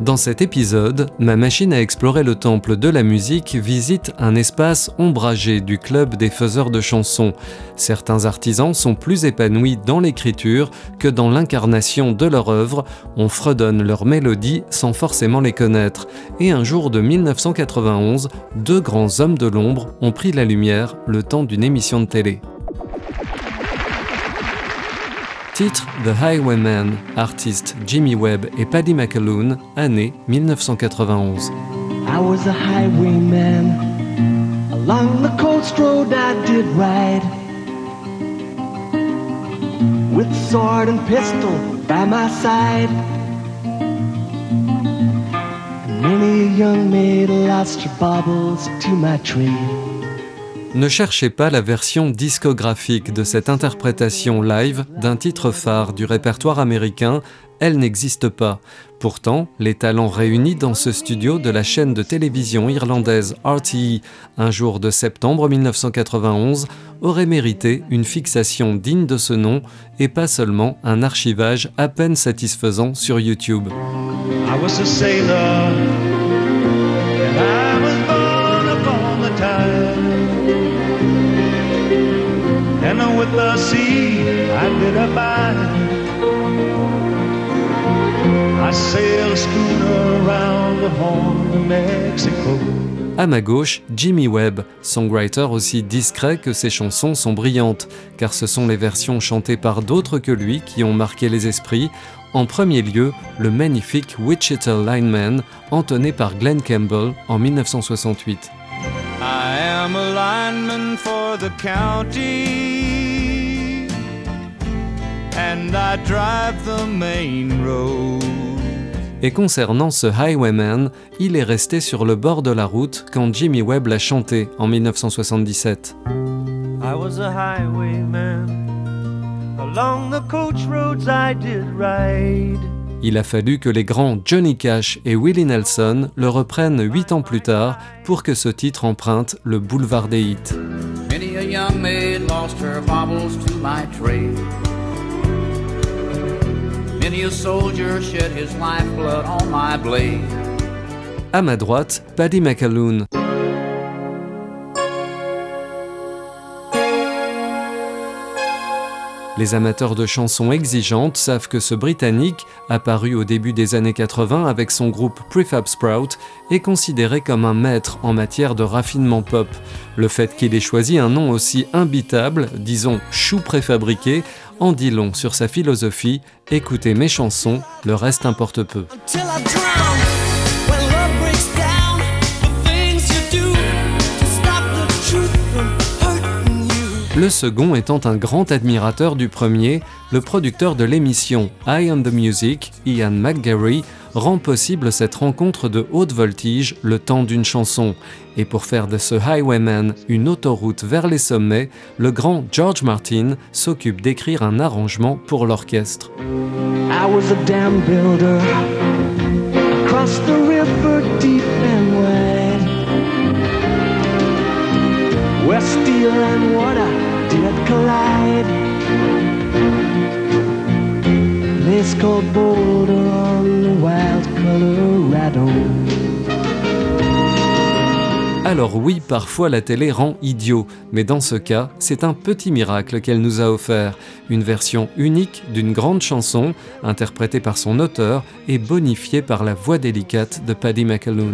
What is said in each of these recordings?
Dans cet épisode, ma machine à explorer le temple de la musique visite un espace ombragé du club des faiseurs de chansons. Certains artisans sont plus épanouis dans l'écriture que dans l'incarnation de leur œuvre, on fredonne leurs mélodies sans forcément les connaître. Et un jour de 1991, deux grands hommes de l'ombre ont pris la lumière le temps d'une émission de télé. Titre The Highwayman, artistes Jimmy Webb et Paddy McAloon, année 1991. I was a highwayman. Along the coast road I did ride. With sword and pistol by my side. many a young maid lost her baubles to my trade. Ne cherchez pas la version discographique de cette interprétation live d'un titre phare du répertoire américain, elle n'existe pas. Pourtant, les talents réunis dans ce studio de la chaîne de télévision irlandaise RTE un jour de septembre 1991 auraient mérité une fixation digne de ce nom et pas seulement un archivage à peine satisfaisant sur YouTube. À ma gauche, Jimmy Webb, songwriter aussi discret que ses chansons sont brillantes, car ce sont les versions chantées par d'autres que lui qui ont marqué les esprits. En premier lieu, le magnifique Wichita Lineman, entonné par Glenn Campbell en 1968. I am a lineman for the county, and I drive the main road. Et concernant ce Highwayman, il est resté sur le bord de la route quand Jimmy Webb l'a chanté en 1977. I was a highwayman. Along the coach roads I did ride. Il a fallu que les grands Johnny Cash et Willie Nelson le reprennent huit ans plus tard pour que ce titre emprunte le boulevard des hits. À ma droite, Paddy McAloon. Les amateurs de chansons exigeantes savent que ce Britannique, apparu au début des années 80 avec son groupe Prefab Sprout, est considéré comme un maître en matière de raffinement pop. Le fait qu'il ait choisi un nom aussi imbitable, disons chou préfabriqué, en dit long sur sa philosophie. Écoutez mes chansons, le reste importe peu. Le second étant un grand admirateur du premier, le producteur de l'émission Eye on the Music, Ian McGarry, rend possible cette rencontre de haute voltige le temps d'une chanson. Et pour faire de ce Highwayman une autoroute vers les sommets, le grand George Martin s'occupe d'écrire un arrangement pour l'orchestre. Alors oui, parfois la télé rend idiot, mais dans ce cas, c'est un petit miracle qu'elle nous a offert, une version unique d'une grande chanson, interprétée par son auteur et bonifiée par la voix délicate de Paddy McAloon.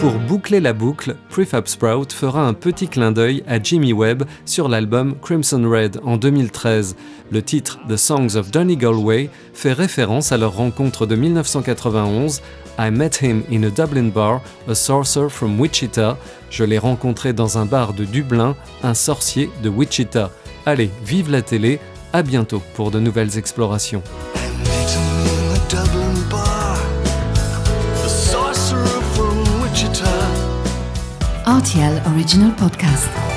Pour boucler la boucle, Prefab Sprout fera un petit clin d'œil à Jimmy Webb sur l'album Crimson Red en 2013. Le titre The Songs of Johnny Galway fait référence à leur rencontre de 1991 I met him in a Dublin bar, a sorcerer from Wichita. Je l'ai rencontré dans un bar de Dublin, un sorcier de Wichita. Allez, vive la télé, à bientôt pour de nouvelles explorations. Original Podcast.